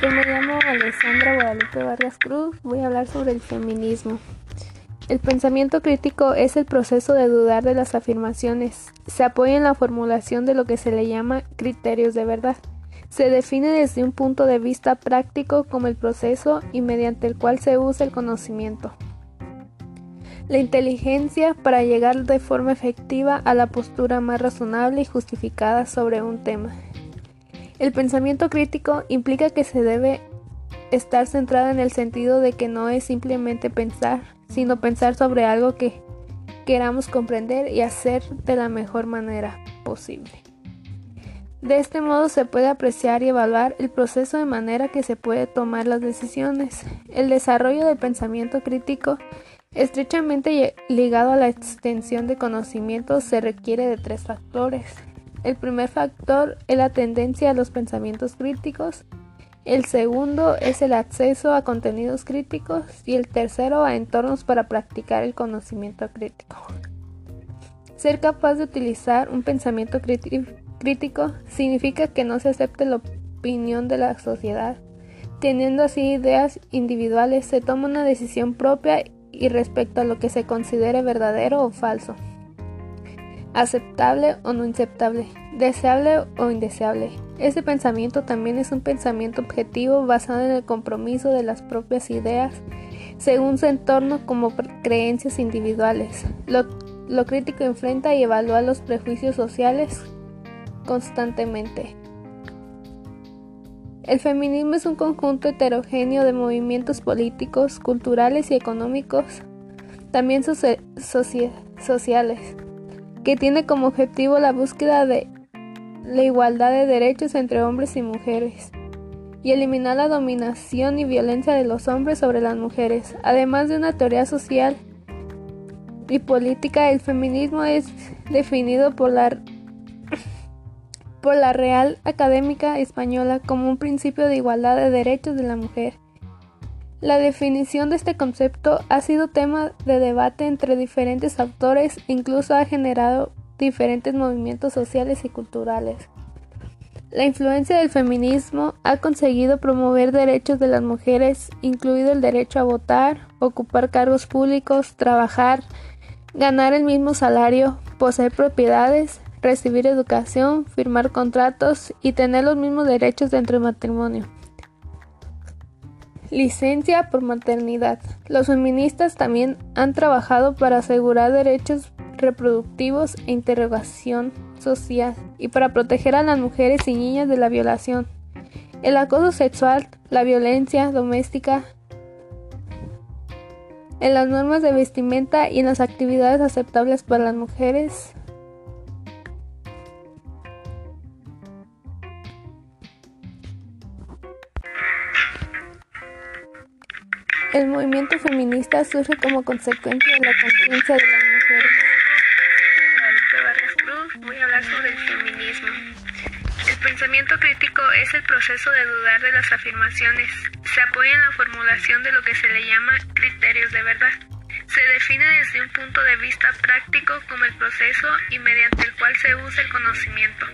Yo me llamo Alessandra Guadalupe Vargas Cruz, voy a hablar sobre el feminismo. El pensamiento crítico es el proceso de dudar de las afirmaciones. Se apoya en la formulación de lo que se le llama criterios de verdad. Se define desde un punto de vista práctico como el proceso y mediante el cual se usa el conocimiento. La inteligencia para llegar de forma efectiva a la postura más razonable y justificada sobre un tema. El pensamiento crítico implica que se debe estar centrado en el sentido de que no es simplemente pensar, sino pensar sobre algo que queramos comprender y hacer de la mejor manera posible. De este modo se puede apreciar y evaluar el proceso de manera que se puede tomar las decisiones. El desarrollo del pensamiento crítico, estrechamente ligado a la extensión de conocimientos, se requiere de tres factores. El primer factor es la tendencia a los pensamientos críticos, el segundo es el acceso a contenidos críticos y el tercero a entornos para practicar el conocimiento crítico. Ser capaz de utilizar un pensamiento crítico significa que no se acepte la opinión de la sociedad. Teniendo así ideas individuales, se toma una decisión propia y respecto a lo que se considere verdadero o falso, aceptable o no aceptable, deseable o indeseable. Este pensamiento también es un pensamiento objetivo basado en el compromiso de las propias ideas según su entorno como creencias individuales. Lo, lo crítico enfrenta y evalúa los prejuicios sociales constantemente. El feminismo es un conjunto heterogéneo de movimientos políticos, culturales y económicos, también sociales, que tiene como objetivo la búsqueda de la igualdad de derechos entre hombres y mujeres y eliminar la dominación y violencia de los hombres sobre las mujeres. Además de una teoría social y política, el feminismo es definido por la por la Real Académica Española como un principio de igualdad de derechos de la mujer. La definición de este concepto ha sido tema de debate entre diferentes autores e incluso ha generado diferentes movimientos sociales y culturales. La influencia del feminismo ha conseguido promover derechos de las mujeres, incluido el derecho a votar, ocupar cargos públicos, trabajar, ganar el mismo salario, poseer propiedades, recibir educación, firmar contratos y tener los mismos derechos dentro del matrimonio. Licencia por maternidad. Los feministas también han trabajado para asegurar derechos reproductivos e interrogación social y para proteger a las mujeres y niñas de la violación, el acoso sexual, la violencia doméstica, en las normas de vestimenta y en las actividades aceptables para las mujeres, El movimiento feminista surge como consecuencia de la conciencia de las mujeres. Voy a hablar sobre el feminismo. El pensamiento crítico es el proceso de dudar de las afirmaciones. Se apoya en la formulación de lo que se le llama criterios de verdad. Se define desde un punto de vista práctico como el proceso y mediante el cual se usa el conocimiento.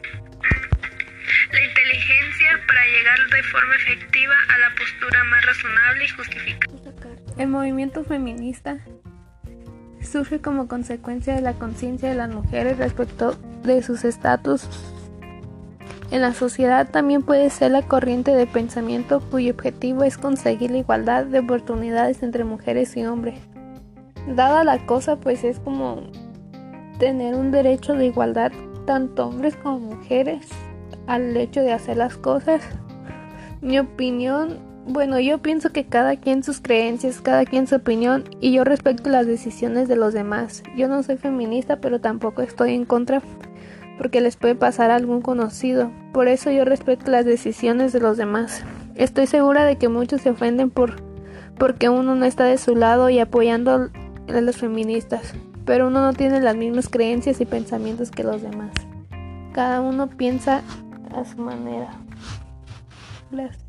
La inteligencia para llegar de forma efectiva a la postura más razonable y justificada. El movimiento feminista surge como consecuencia de la conciencia de las mujeres respecto de sus estatus en la sociedad también puede ser la corriente de pensamiento cuyo objetivo es conseguir la igualdad de oportunidades entre mujeres y hombres. Dada la cosa, pues es como tener un derecho de igualdad tanto hombres como mujeres al hecho de hacer las cosas. Mi opinión bueno, yo pienso que cada quien sus creencias, cada quien su opinión y yo respeto las decisiones de los demás. Yo no soy feminista, pero tampoco estoy en contra porque les puede pasar a algún conocido. Por eso yo respeto las decisiones de los demás. Estoy segura de que muchos se ofenden por porque uno no está de su lado y apoyando a los feministas, pero uno no tiene las mismas creencias y pensamientos que los demás. Cada uno piensa a su manera. Gracias.